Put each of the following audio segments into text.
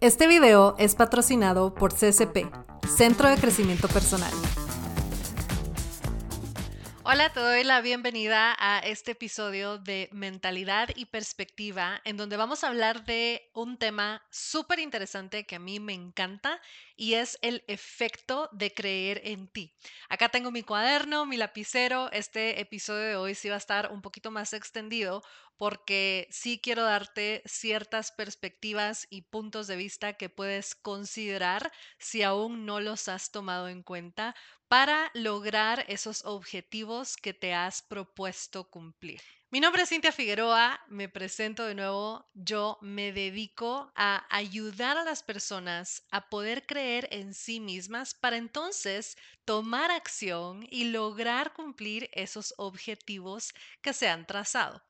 Este video es patrocinado por CCP, Centro de Crecimiento Personal. Hola, te doy la bienvenida a este episodio de Mentalidad y Perspectiva, en donde vamos a hablar de un tema súper interesante que a mí me encanta y es el efecto de creer en ti. Acá tengo mi cuaderno, mi lapicero. Este episodio de hoy sí va a estar un poquito más extendido porque sí quiero darte ciertas perspectivas y puntos de vista que puedes considerar si aún no los has tomado en cuenta para lograr esos objetivos que te has propuesto cumplir. Mi nombre es Cintia Figueroa, me presento de nuevo. Yo me dedico a ayudar a las personas a poder creer en sí mismas para entonces tomar acción y lograr cumplir esos objetivos que se han trazado.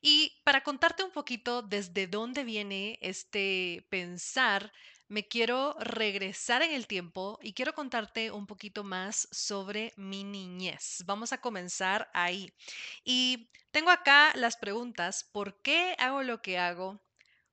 Y para contarte un poquito desde dónde viene este pensar, me quiero regresar en el tiempo y quiero contarte un poquito más sobre mi niñez. Vamos a comenzar ahí. Y tengo acá las preguntas, ¿por qué hago lo que hago?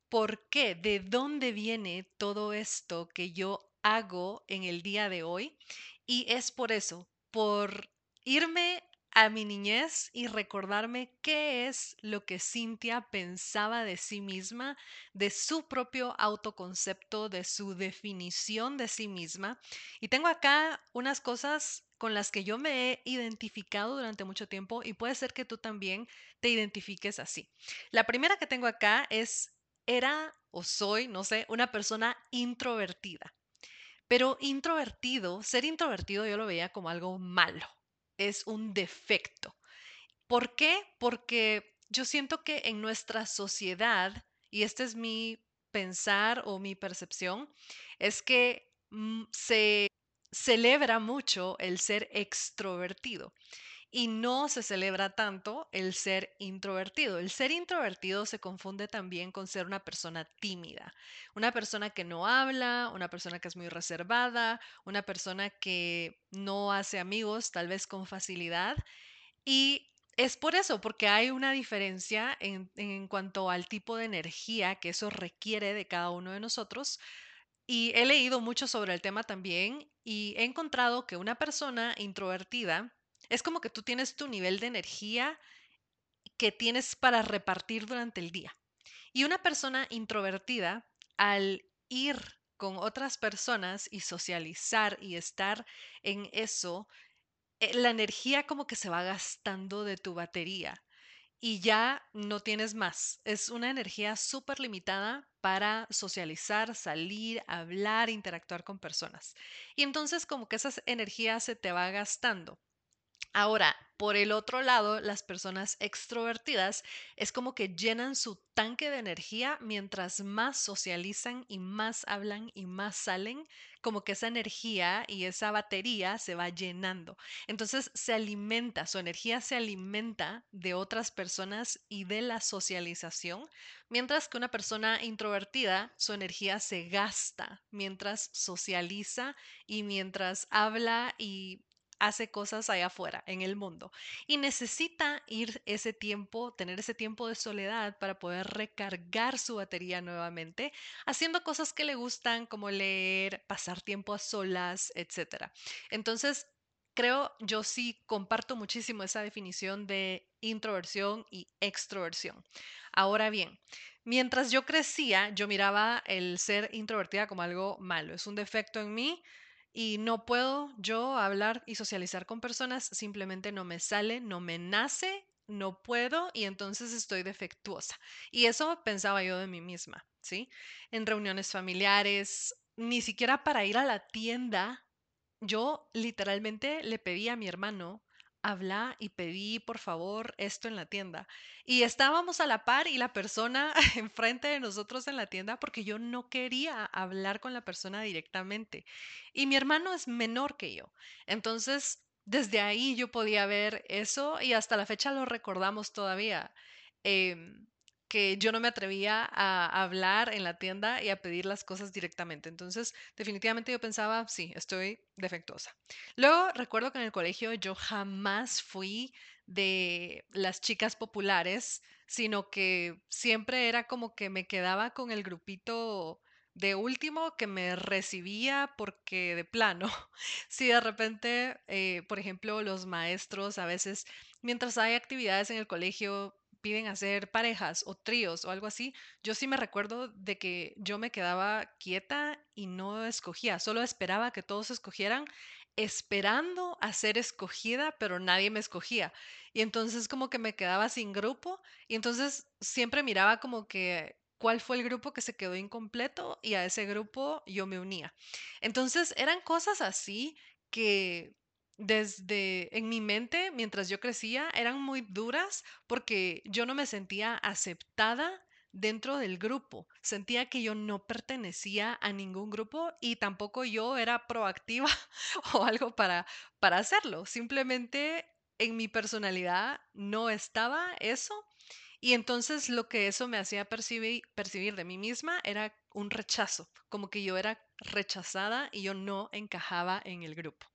¿Por qué? ¿De dónde viene todo esto que yo hago en el día de hoy? Y es por eso, por irme a mi niñez y recordarme qué es lo que Cintia pensaba de sí misma, de su propio autoconcepto, de su definición de sí misma. Y tengo acá unas cosas con las que yo me he identificado durante mucho tiempo y puede ser que tú también te identifiques así. La primera que tengo acá es, era o soy, no sé, una persona introvertida. Pero introvertido, ser introvertido yo lo veía como algo malo es un defecto. ¿Por qué? Porque yo siento que en nuestra sociedad, y este es mi pensar o mi percepción, es que mm, se celebra mucho el ser extrovertido y no se celebra tanto el ser introvertido. El ser introvertido se confunde también con ser una persona tímida, una persona que no habla, una persona que es muy reservada, una persona que no hace amigos tal vez con facilidad. Y es por eso, porque hay una diferencia en, en cuanto al tipo de energía que eso requiere de cada uno de nosotros. Y he leído mucho sobre el tema también y he encontrado que una persona introvertida, es como que tú tienes tu nivel de energía que tienes para repartir durante el día. Y una persona introvertida, al ir con otras personas y socializar y estar en eso, eh, la energía como que se va gastando de tu batería y ya no tienes más. Es una energía súper limitada para socializar, salir, hablar, interactuar con personas. Y entonces como que esa energía se te va gastando. Ahora, por el otro lado, las personas extrovertidas es como que llenan su tanque de energía mientras más socializan y más hablan y más salen, como que esa energía y esa batería se va llenando. Entonces se alimenta, su energía se alimenta de otras personas y de la socialización, mientras que una persona introvertida, su energía se gasta mientras socializa y mientras habla y hace cosas allá afuera, en el mundo. Y necesita ir ese tiempo, tener ese tiempo de soledad para poder recargar su batería nuevamente, haciendo cosas que le gustan, como leer, pasar tiempo a solas, etc. Entonces, creo, yo sí comparto muchísimo esa definición de introversión y extroversión. Ahora bien, mientras yo crecía, yo miraba el ser introvertida como algo malo, es un defecto en mí, y no puedo yo hablar y socializar con personas, simplemente no me sale, no me nace, no puedo y entonces estoy defectuosa. Y eso pensaba yo de mí misma, ¿sí? En reuniones familiares, ni siquiera para ir a la tienda, yo literalmente le pedí a mi hermano habla y pedí por favor esto en la tienda. Y estábamos a la par y la persona enfrente de nosotros en la tienda porque yo no quería hablar con la persona directamente. Y mi hermano es menor que yo. Entonces, desde ahí yo podía ver eso y hasta la fecha lo recordamos todavía. Em, que yo no me atrevía a hablar en la tienda y a pedir las cosas directamente. Entonces, definitivamente yo pensaba, sí, estoy defectuosa. Luego, recuerdo que en el colegio yo jamás fui de las chicas populares, sino que siempre era como que me quedaba con el grupito de último que me recibía porque de plano, si de repente, eh, por ejemplo, los maestros a veces, mientras hay actividades en el colegio, piden hacer parejas o tríos o algo así, yo sí me recuerdo de que yo me quedaba quieta y no escogía, solo esperaba que todos escogieran, esperando a ser escogida, pero nadie me escogía. Y entonces como que me quedaba sin grupo y entonces siempre miraba como que cuál fue el grupo que se quedó incompleto y a ese grupo yo me unía. Entonces eran cosas así que desde en mi mente, mientras yo crecía, eran muy duras porque yo no me sentía aceptada dentro del grupo. Sentía que yo no pertenecía a ningún grupo y tampoco yo era proactiva o algo para, para hacerlo. Simplemente en mi personalidad no estaba eso y entonces lo que eso me hacía percibir, percibir de mí misma era un rechazo, como que yo era rechazada y yo no encajaba en el grupo.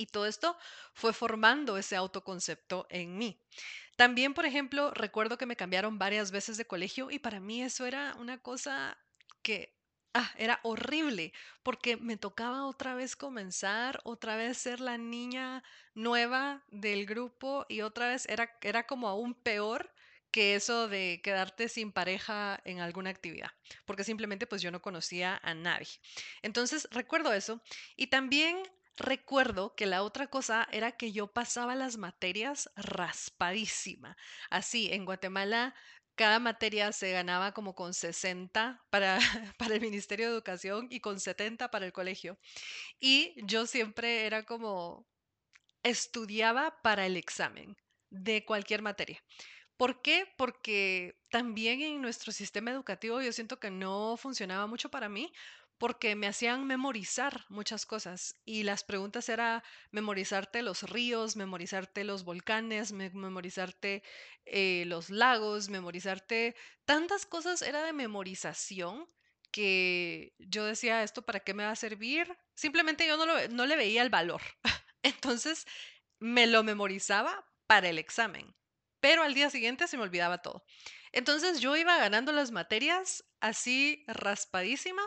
Y todo esto fue formando ese autoconcepto en mí. También, por ejemplo, recuerdo que me cambiaron varias veces de colegio y para mí eso era una cosa que ah, era horrible porque me tocaba otra vez comenzar, otra vez ser la niña nueva del grupo y otra vez era, era como aún peor que eso de quedarte sin pareja en alguna actividad, porque simplemente pues yo no conocía a nadie. Entonces recuerdo eso y también recuerdo que la otra cosa era que yo pasaba las materias raspadísima. Así, en Guatemala cada materia se ganaba como con 60 para, para el Ministerio de Educación y con 70 para el colegio. Y yo siempre era como, estudiaba para el examen de cualquier materia. ¿Por qué? Porque también en nuestro sistema educativo yo siento que no funcionaba mucho para mí porque me hacían memorizar muchas cosas y las preguntas era memorizarte los ríos, memorizarte los volcanes, memorizarte eh, los lagos, memorizarte tantas cosas era de memorización que yo decía, ¿esto para qué me va a servir? Simplemente yo no, no le veía el valor. Entonces me lo memorizaba para el examen pero al día siguiente se me olvidaba todo. Entonces yo iba ganando las materias así raspadísima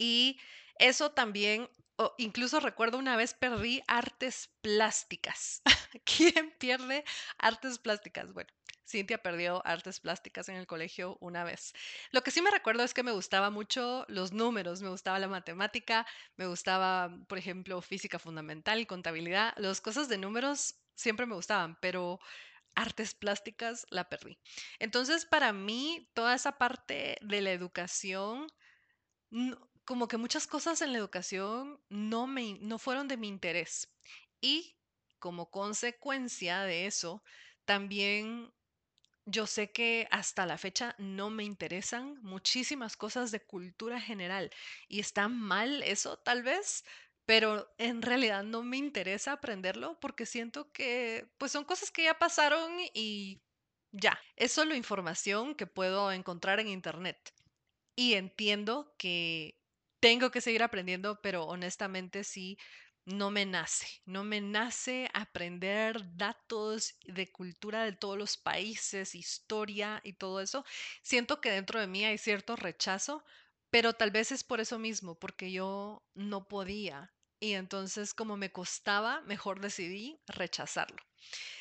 y eso también, incluso recuerdo una vez perdí artes plásticas. ¿Quién pierde artes plásticas? Bueno, Cintia perdió artes plásticas en el colegio una vez. Lo que sí me recuerdo es que me gustaba mucho los números, me gustaba la matemática, me gustaba, por ejemplo, física fundamental, contabilidad, las cosas de números siempre me gustaban, pero artes plásticas la perdí. Entonces, para mí, toda esa parte de la educación, como que muchas cosas en la educación no, me, no fueron de mi interés. Y como consecuencia de eso, también yo sé que hasta la fecha no me interesan muchísimas cosas de cultura general y está mal eso tal vez, pero en realidad no me interesa aprenderlo porque siento que pues son cosas que ya pasaron y ya, es solo información que puedo encontrar en internet. Y entiendo que tengo que seguir aprendiendo, pero honestamente sí, no me nace, no me nace aprender datos de cultura de todos los países, historia y todo eso. Siento que dentro de mí hay cierto rechazo, pero tal vez es por eso mismo, porque yo no podía y entonces como me costaba, mejor decidí rechazarlo.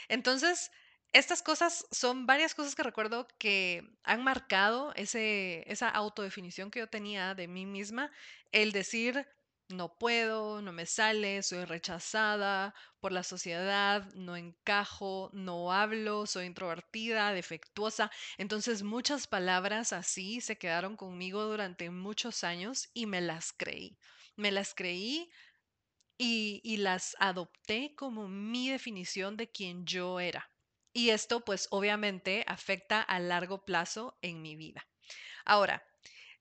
Entonces, estas cosas son varias cosas que recuerdo que han marcado ese, esa autodefinición que yo tenía de mí misma, el decir, no puedo, no me sale, soy rechazada por la sociedad, no encajo, no hablo, soy introvertida, defectuosa. Entonces muchas palabras así se quedaron conmigo durante muchos años y me las creí. Me las creí y, las adopté como mi definición de quién yo era. Y esto pues obviamente afecta a largo plazo en mi vida. Ahora,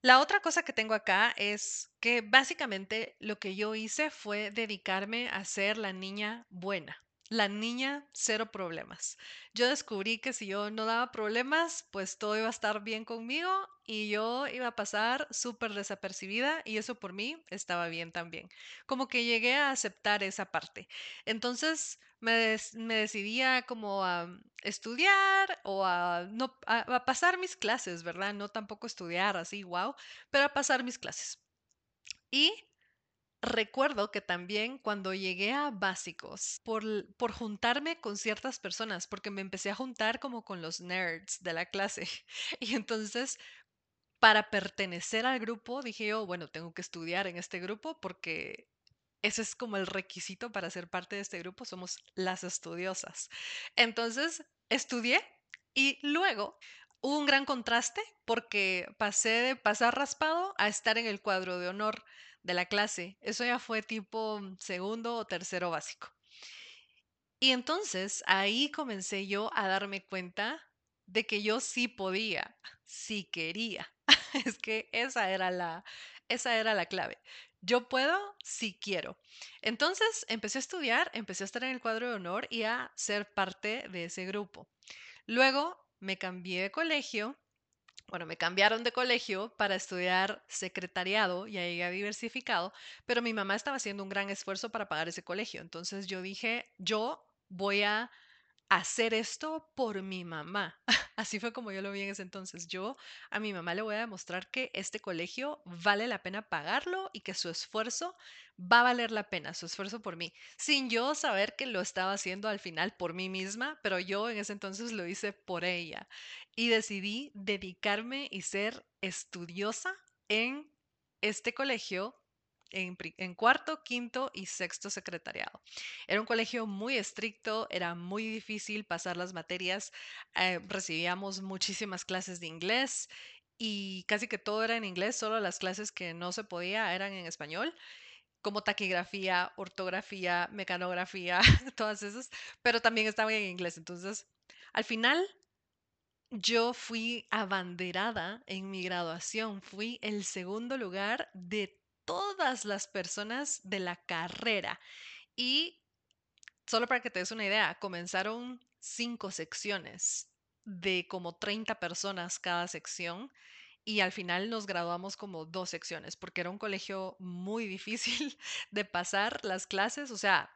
la otra cosa que tengo acá es que básicamente lo que yo hice fue dedicarme a ser la niña buena. La niña cero problemas. Yo descubrí que si yo no daba problemas, pues todo iba a estar bien conmigo y yo iba a pasar súper desapercibida y eso por mí estaba bien también. Como que llegué a aceptar esa parte. Entonces me, me decidía como a estudiar o a, no, a pasar mis clases, ¿verdad? No tampoco estudiar así, wow, pero a pasar mis clases. Y Recuerdo que también cuando llegué a básicos, por, por juntarme con ciertas personas, porque me empecé a juntar como con los nerds de la clase. Y entonces, para pertenecer al grupo, dije yo, bueno, tengo que estudiar en este grupo porque ese es como el requisito para ser parte de este grupo, somos las estudiosas. Entonces, estudié y luego hubo un gran contraste porque pasé de pasar raspado a estar en el cuadro de honor de la clase. Eso ya fue tipo segundo o tercero básico. Y entonces ahí comencé yo a darme cuenta de que yo sí podía, sí quería. es que esa era la esa era la clave. Yo puedo si quiero. Entonces empecé a estudiar, empecé a estar en el cuadro de honor y a ser parte de ese grupo. Luego me cambié de colegio bueno, me cambiaron de colegio para estudiar secretariado y ahí ha diversificado, pero mi mamá estaba haciendo un gran esfuerzo para pagar ese colegio. Entonces yo dije, yo voy a hacer esto por mi mamá. Así fue como yo lo vi en ese entonces. Yo a mi mamá le voy a demostrar que este colegio vale la pena pagarlo y que su esfuerzo va a valer la pena, su esfuerzo por mí, sin yo saber que lo estaba haciendo al final por mí misma, pero yo en ese entonces lo hice por ella y decidí dedicarme y ser estudiosa en este colegio en, cuarto, quinto y sexto secretariado. Era un colegio muy estricto, era muy difícil pasar las materias, eh, recibíamos muchísimas clases de inglés y casi que todo era en inglés, solo las clases que no se podía eran en español como taquigrafía, ortografía, mecanografía, todas esas, pero también estaban en inglés. Entonces, al final, yo fui abanderada en mi graduación, fui el segundo lugar de todas las personas de la carrera. Y solo para que te des una idea, comenzaron cinco secciones de como 30 personas cada sección y al final nos graduamos como dos secciones porque era un colegio muy difícil de pasar las clases, o sea,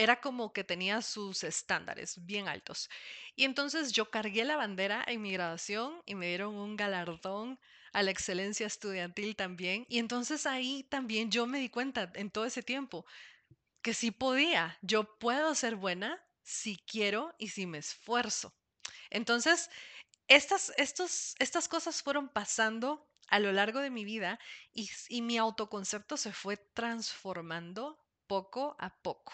era como que tenía sus estándares bien altos. Y entonces yo cargué la bandera en mi graduación y me dieron un galardón a la excelencia estudiantil también. Y entonces ahí también yo me di cuenta en todo ese tiempo que sí podía, yo puedo ser buena si quiero y si me esfuerzo. Entonces, estas, estos, estas cosas fueron pasando a lo largo de mi vida y, y mi autoconcepto se fue transformando poco a poco.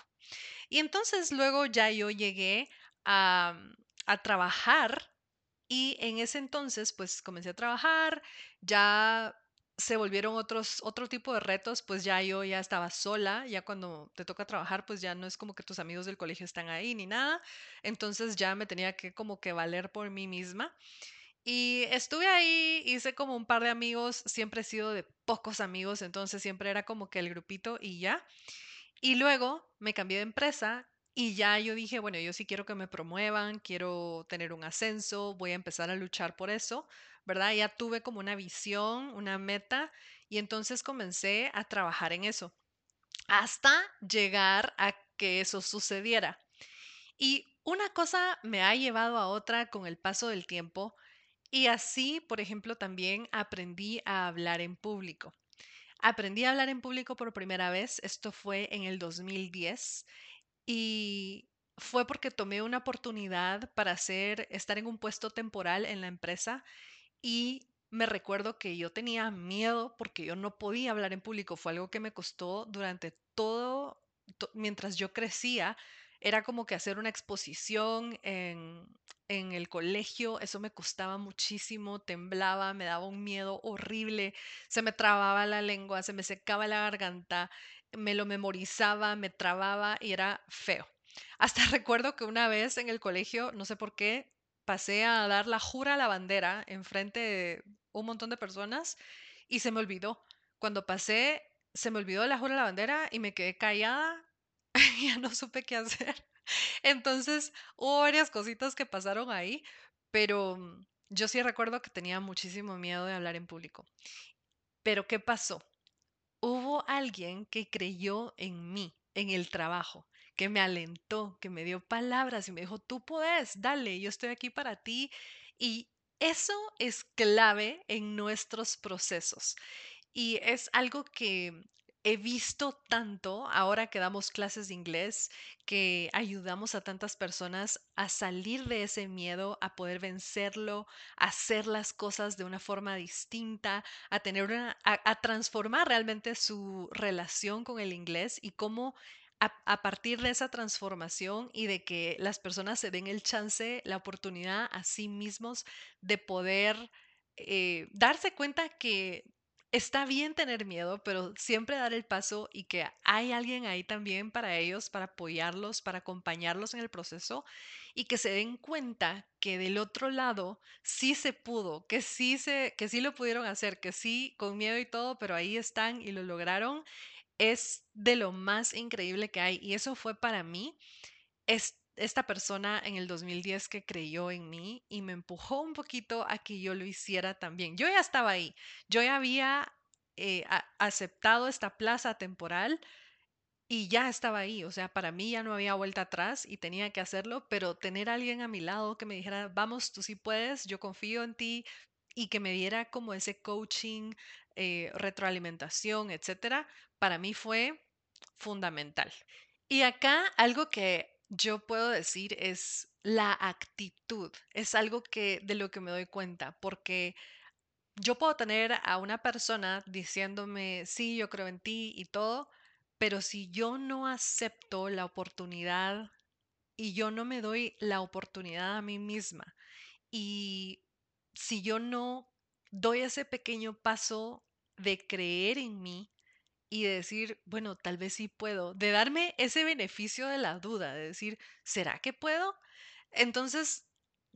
Y entonces luego ya yo llegué a, a trabajar y en ese entonces, pues comencé a trabajar, ya se volvieron otros, otro tipo de retos, pues ya yo ya estaba sola, ya cuando te toca trabajar, pues ya no es como que tus amigos del colegio están ahí ni nada, entonces ya me tenía que como que valer por mí misma. Y estuve ahí, hice como un par de amigos, siempre he sido de pocos amigos, entonces siempre era como que el grupito y ya. Y luego me cambié de empresa y ya yo dije, bueno, yo sí quiero que me promuevan, quiero tener un ascenso, voy a empezar a luchar por eso, ¿verdad? Ya tuve como una visión, una meta, y entonces comencé a trabajar en eso, hasta llegar a que eso sucediera. Y una cosa me ha llevado a otra con el paso del tiempo, y así, por ejemplo, también aprendí a hablar en público. Aprendí a hablar en público por primera vez, esto fue en el 2010 y fue porque tomé una oportunidad para hacer, estar en un puesto temporal en la empresa y me recuerdo que yo tenía miedo porque yo no podía hablar en público. Fue algo que me costó durante todo, mientras yo crecía. Era como que hacer una exposición en, en el colegio, eso me costaba muchísimo, temblaba, me daba un miedo horrible, se me trababa la lengua, se me secaba la garganta me lo memorizaba, me trababa y era feo. Hasta recuerdo que una vez en el colegio, no sé por qué, pasé a dar la jura a la bandera en frente de un montón de personas y se me olvidó. Cuando pasé, se me olvidó la jura a la bandera y me quedé callada ya no supe qué hacer. Entonces, hubo varias cositas que pasaron ahí, pero mm, yo sí recuerdo que tenía muchísimo miedo de hablar en público. Pero ¿qué pasó? Hubo alguien que creyó en mí, en el trabajo, que me alentó, que me dio palabras y me dijo, tú puedes, dale, yo estoy aquí para ti. Y eso es clave en nuestros procesos. Y es algo que he visto tanto ahora que damos clases de inglés, que ayudamos a tantas personas a salir de ese miedo, a poder vencerlo, a hacer las cosas de una forma distinta, a tener una, a, transformar realmente su relación con el inglés y cómo a, a partir de esa transformación y de que las personas se den el chance, la oportunidad a sí mismos de poder eh, darse cuenta que está bien tener miedo, pero siempre dar el paso y que hay alguien ahí también para ellos, para apoyarlos, para acompañarlos en el proceso y que se den cuenta que del otro lado sí se pudo, que sí se que sí lo pudieron hacer, que sí con miedo y todo, pero ahí están y lo lograron, es de lo más increíble que hay y eso fue para mí es esta persona en el 2010 que creyó en mí y me empujó un poquito a que yo lo hiciera también. Yo ya estaba ahí, yo ya había eh, aceptado esta plaza temporal y ya estaba ahí, o sea, para mí ya no había vuelta atrás y tenía que hacerlo, pero tener alguien a mi lado que me dijera, vamos, tú sí puedes, yo confío en ti y que me diera como ese coaching, eh, retroalimentación, etcétera, para mí fue fundamental. Y acá algo que yo puedo decir es la actitud. Es algo que de lo que me doy cuenta, porque yo puedo tener a una persona diciéndome, sí, yo creo en ti y todo, pero si yo no acepto la oportunidad y yo no me doy la oportunidad a mí misma y si yo no doy ese pequeño paso de creer en mí, y de decir, bueno, tal vez sí puedo, de darme ese beneficio de la duda, de decir, ¿será que puedo? Entonces,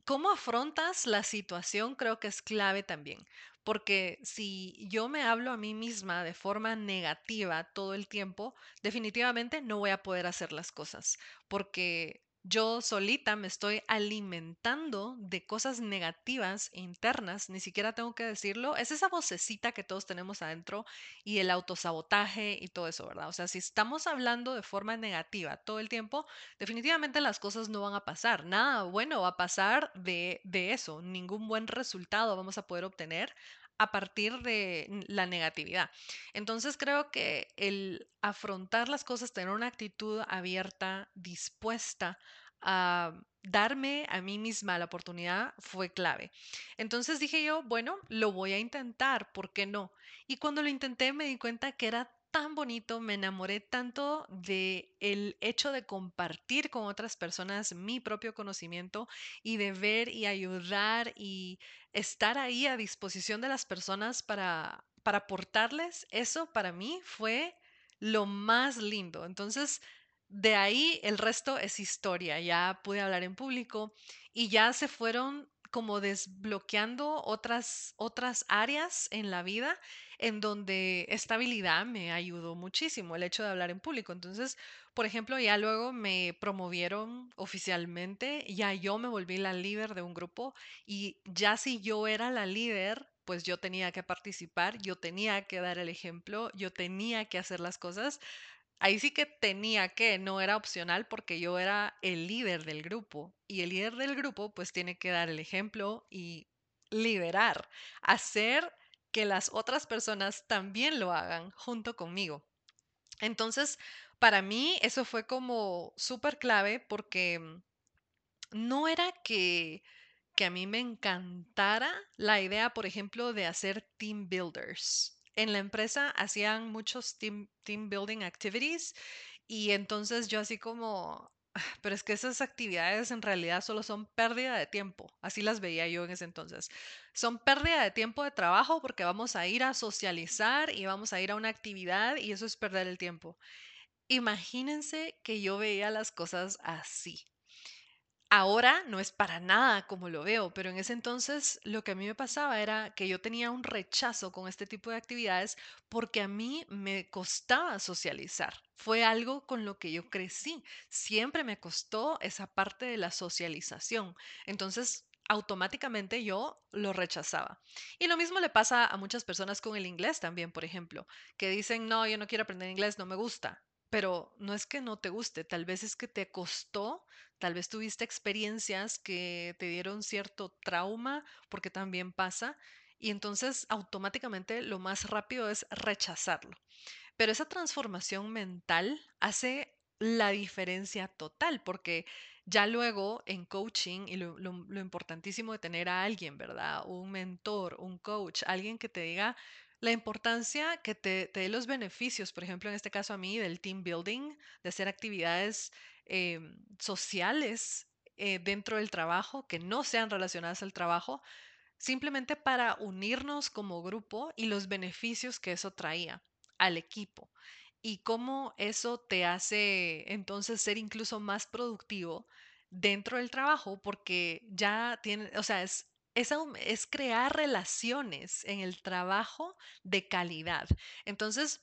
¿cómo afrontas la situación? Creo que es clave también, porque si yo me hablo a mí misma de forma negativa todo el tiempo, definitivamente no voy a poder hacer las cosas, porque yo solita me estoy alimentando de cosas negativas internas, ni siquiera tengo que decirlo, es esa vocecita que todos tenemos adentro y el autosabotaje y todo eso, ¿verdad? O sea, si estamos hablando de forma negativa todo el tiempo, definitivamente las cosas no van a pasar. Nada bueno va a pasar de, de eso. Ningún buen resultado vamos a poder obtener a partir de la negatividad. Entonces creo que el afrontar las cosas, tener una actitud abierta, dispuesta a darme a mí misma la oportunidad fue clave. Entonces dije yo, bueno, lo voy a intentar, ¿por qué no? Y cuando lo intenté me di cuenta que era tan bonito, me enamoré tanto de el hecho de compartir con otras personas mi propio conocimiento y de ver y ayudar y estar ahí a disposición de las personas para para aportarles, eso para mí fue lo más lindo. Entonces, de ahí el resto es historia. Ya pude hablar en público y ya se fueron como desbloqueando otras, otras áreas en la vida en donde esta habilidad me ayudó muchísimo, el hecho de hablar en público. Entonces, por ejemplo, ya luego me promovieron oficialmente, ya yo me volví la líder de un grupo y ya si yo era la líder, pues yo tenía que participar, yo tenía que dar el ejemplo, yo tenía que hacer las cosas. Ahí sí que tenía que, no era opcional porque yo era el líder del grupo y el líder del grupo pues tiene que dar el ejemplo y liderar, hacer que las otras personas también lo hagan junto conmigo. Entonces, para mí eso fue como súper clave porque mm, no era que, que a mí me encantara la idea, por ejemplo, de hacer team builders. En la empresa hacían muchos team, building activities y entonces yo así como, "Ah, pero es que esas actividades en realidad solo son pérdida de tiempo. Así las veía yo en ese entonces. Son pérdida de tiempo de trabajo porque vamos a ir a socializar y vamos a ir a una actividad y eso es perder el tiempo. Imagínense que yo veía las cosas así. Ahora no es para nada como lo veo, pero en ese entonces lo que a mí me pasaba era que yo tenía un rechazo con este tipo de actividades porque a mí me costaba socializar. Fue algo con lo que yo crecí. Siempre me costó esa parte de la socialización. Entonces, automáticamente yo lo rechazaba. Y lo mismo le pasa a muchas personas con el inglés también, por ejemplo, que dicen, no, yo no quiero aprender inglés, no me gusta. Pero no es que no te guste, tal vez es que te costó Tal vez tuviste experiencias que te dieron cierto trauma, porque también pasa, y entonces automáticamente lo más rápido es rechazarlo. Pero esa transformación mental hace la diferencia total, porque ya luego en coaching, y lo, lo importantísimo de tener a alguien, ¿verdad? Un mentor, un coach, alguien que te diga la importancia que te, te dé los beneficios, por ejemplo, en este caso a mí, del team building, de hacer actividades em, sociales eh, dentro del trabajo, que no sean relacionadas al trabajo, simplemente para unirnos como grupo y los beneficios que eso traía al equipo. Y cómo eso te hace entonces ser incluso más productivo dentro del trabajo porque ya tiene, o sea, es, es, es crear relaciones en el trabajo de calidad. Entonces,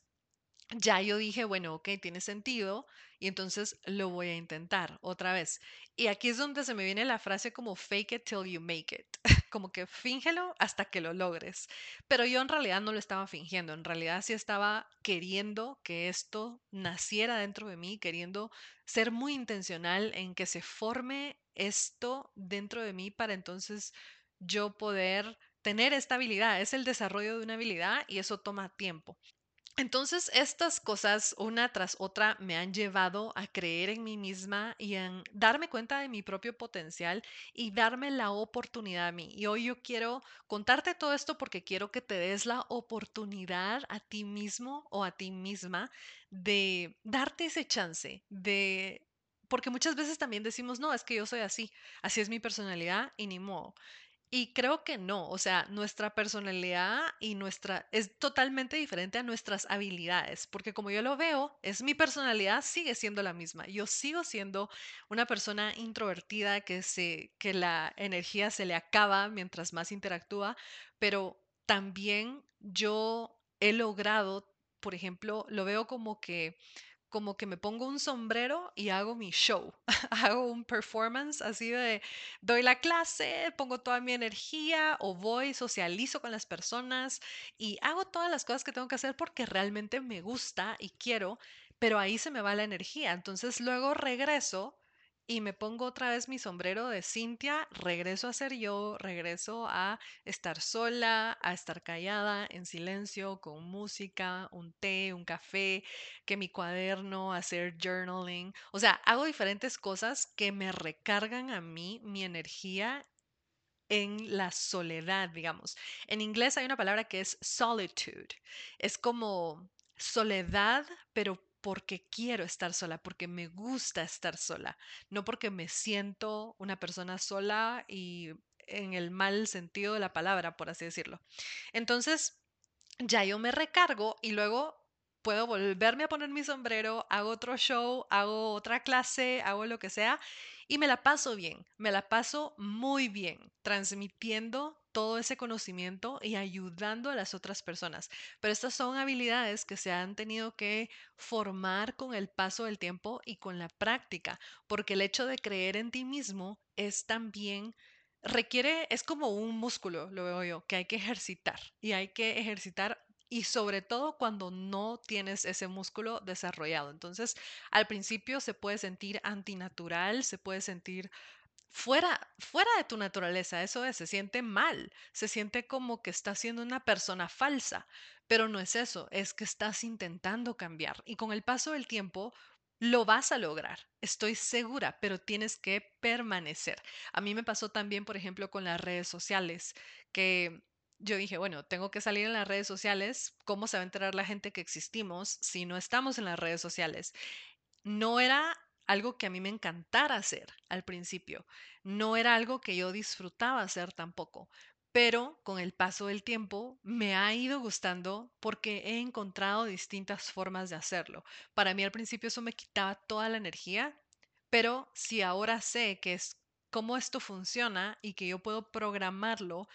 ya yo dije, bueno, ok, tiene sentido y entonces lo voy a intentar otra vez. Y aquí es donde se me viene la frase como fake it till you make it, como que fíngelo hasta que lo logres. Pero yo en realidad no lo estaba fingiendo, en realidad sí estaba queriendo que esto naciera dentro de mí, queriendo ser muy intencional en que se forme esto dentro de mí para entonces yo poder tener esta habilidad. Es el desarrollo de una habilidad y eso toma tiempo. Entonces, estas cosas una tras otra me han llevado a creer en mí misma y en darme cuenta de mi propio potencial y darme la oportunidad a mí. Y hoy yo quiero contarte todo esto porque quiero que te des la oportunidad a ti mismo o a ti misma de darte ese chance, de... Porque muchas veces también decimos, no, es que yo soy así, así es mi personalidad y ni modo. Y creo que no, o sea, nuestra personalidad y nuestra es totalmente diferente a nuestras habilidades, porque como yo lo veo, es mi personalidad sigue siendo la misma. Yo sigo siendo una persona introvertida que se que la energía se le acaba mientras más interactúa, pero también yo he logrado, por ejemplo, lo veo como que como que me pongo un sombrero y hago mi show, hago un performance así de doy la clase, pongo toda mi energía o voy, socializo con las personas y hago todas las cosas que tengo que hacer porque realmente me gusta y quiero, pero ahí se me va la energía. Entonces luego regreso y me pongo otra vez mi sombrero de Cintia, regreso a ser yo, regreso a estar sola, a estar callada, en silencio, con música, un té, un café, que mi cuaderno, hacer journaling. O sea, hago diferentes cosas que me recargan a mí mi energía en la soledad, digamos. En inglés hay una palabra que es solitude. Es como soledad, pero porque quiero estar sola, porque me gusta estar sola, no porque me siento una persona sola y en el mal sentido de la palabra, por así decirlo. Entonces, ya yo me recargo y luego puedo volverme a poner mi sombrero, hago otro show, hago otra clase, hago lo que sea y me la paso bien, me la paso muy bien, transmitiendo todo ese conocimiento y ayudando a las otras personas. Pero estas son habilidades que se han tenido que formar con el paso del tiempo y con la práctica, porque el hecho de creer en ti mismo es también requiere, es como un músculo, lo veo yo, que hay que ejercitar y hay que ejercitar y sobre todo cuando no tienes ese músculo desarrollado. Entonces, al principio se puede sentir antinatural, se puede sentir fuera, fuera de tu naturaleza, eso es, se siente mal, se siente como que estás siendo una persona falsa, pero no es eso, es que estás intentando cambiar y con el paso del tiempo lo vas a lograr, estoy segura, pero tienes que permanecer. A mí me pasó también, por ejemplo, con las redes sociales, que yo dije, bueno, tengo que salir en las redes sociales, ¿cómo se va a enterar la gente que existimos si no estamos en las redes sociales? No era algo que a mí me encantara hacer al principio, no era algo que yo disfrutaba hacer tampoco, pero con el paso del tiempo me ha ido gustando porque he encontrado distintas formas de hacerlo. Para mí al principio eso me quitaba toda la energía, pero si ahora sé que es cómo esto funciona y que yo puedo programarlo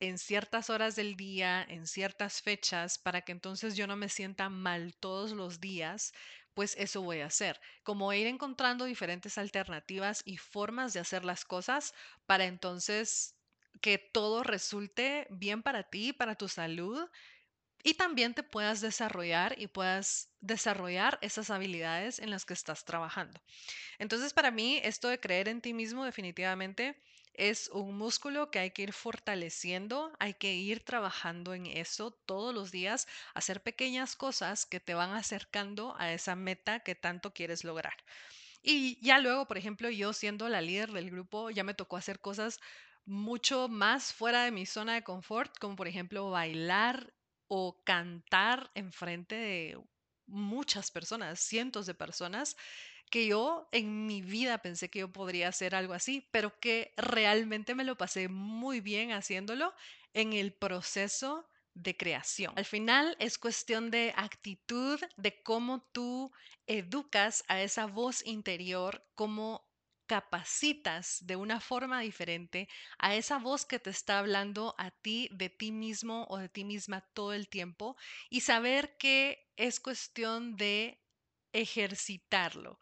en ciertas horas del día, en ciertas fechas, para que entonces yo no me sienta mal todos los días, pues eso voy a hacer. Como ir encontrando diferentes alternativas y formas de hacer las cosas para entonces que todo resulte bien para ti, para tu salud y también te puedas desarrollar y puedas desarrollar esas habilidades en las que estás trabajando. Entonces, para mí, esto de creer en ti mismo definitivamente es un músculo que hay que ir fortaleciendo, hay que ir trabajando en eso todos los días, hacer pequeñas cosas que te van acercando a esa meta que tanto quieres lograr. Y ya luego, por ejemplo, yo siendo la líder del grupo, ya me tocó hacer cosas mucho más fuera de mi zona de confort, como por ejemplo bailar o cantar en frente de muchas personas, cientos de personas, que yo en mi vida pensé que yo podría hacer algo así, pero que realmente me lo pasé muy bien haciéndolo en el proceso de creación. Al final es cuestión de actitud, de cómo tú educas a esa voz interior, cómo capacitas de una forma diferente a esa voz que te está hablando a ti de ti mismo o de ti misma todo el tiempo y saber que es cuestión de ejercitarlo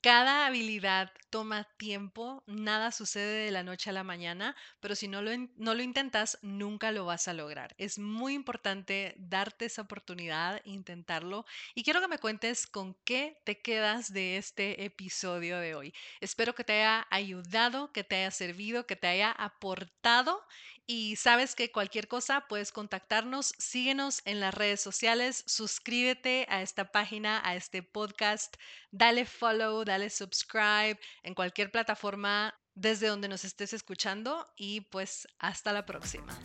cada habilidad toma tiempo, nada sucede de la noche a la mañana, pero si no lo, no lo intentas, nunca lo vas a lograr. Es muy importante darte esa oportunidad, intentarlo. Y quiero que me cuentes con qué te quedas de este episodio de hoy. Espero que te haya ayudado, que te haya servido, que te haya aportado y sabes que cualquier cosa puedes contactarnos, síguenos en las redes sociales, suscríbete a esta página, a este podcast, dale follow, dale subscribe en cualquier plataforma desde donde nos estés escuchando y pues hasta la próxima.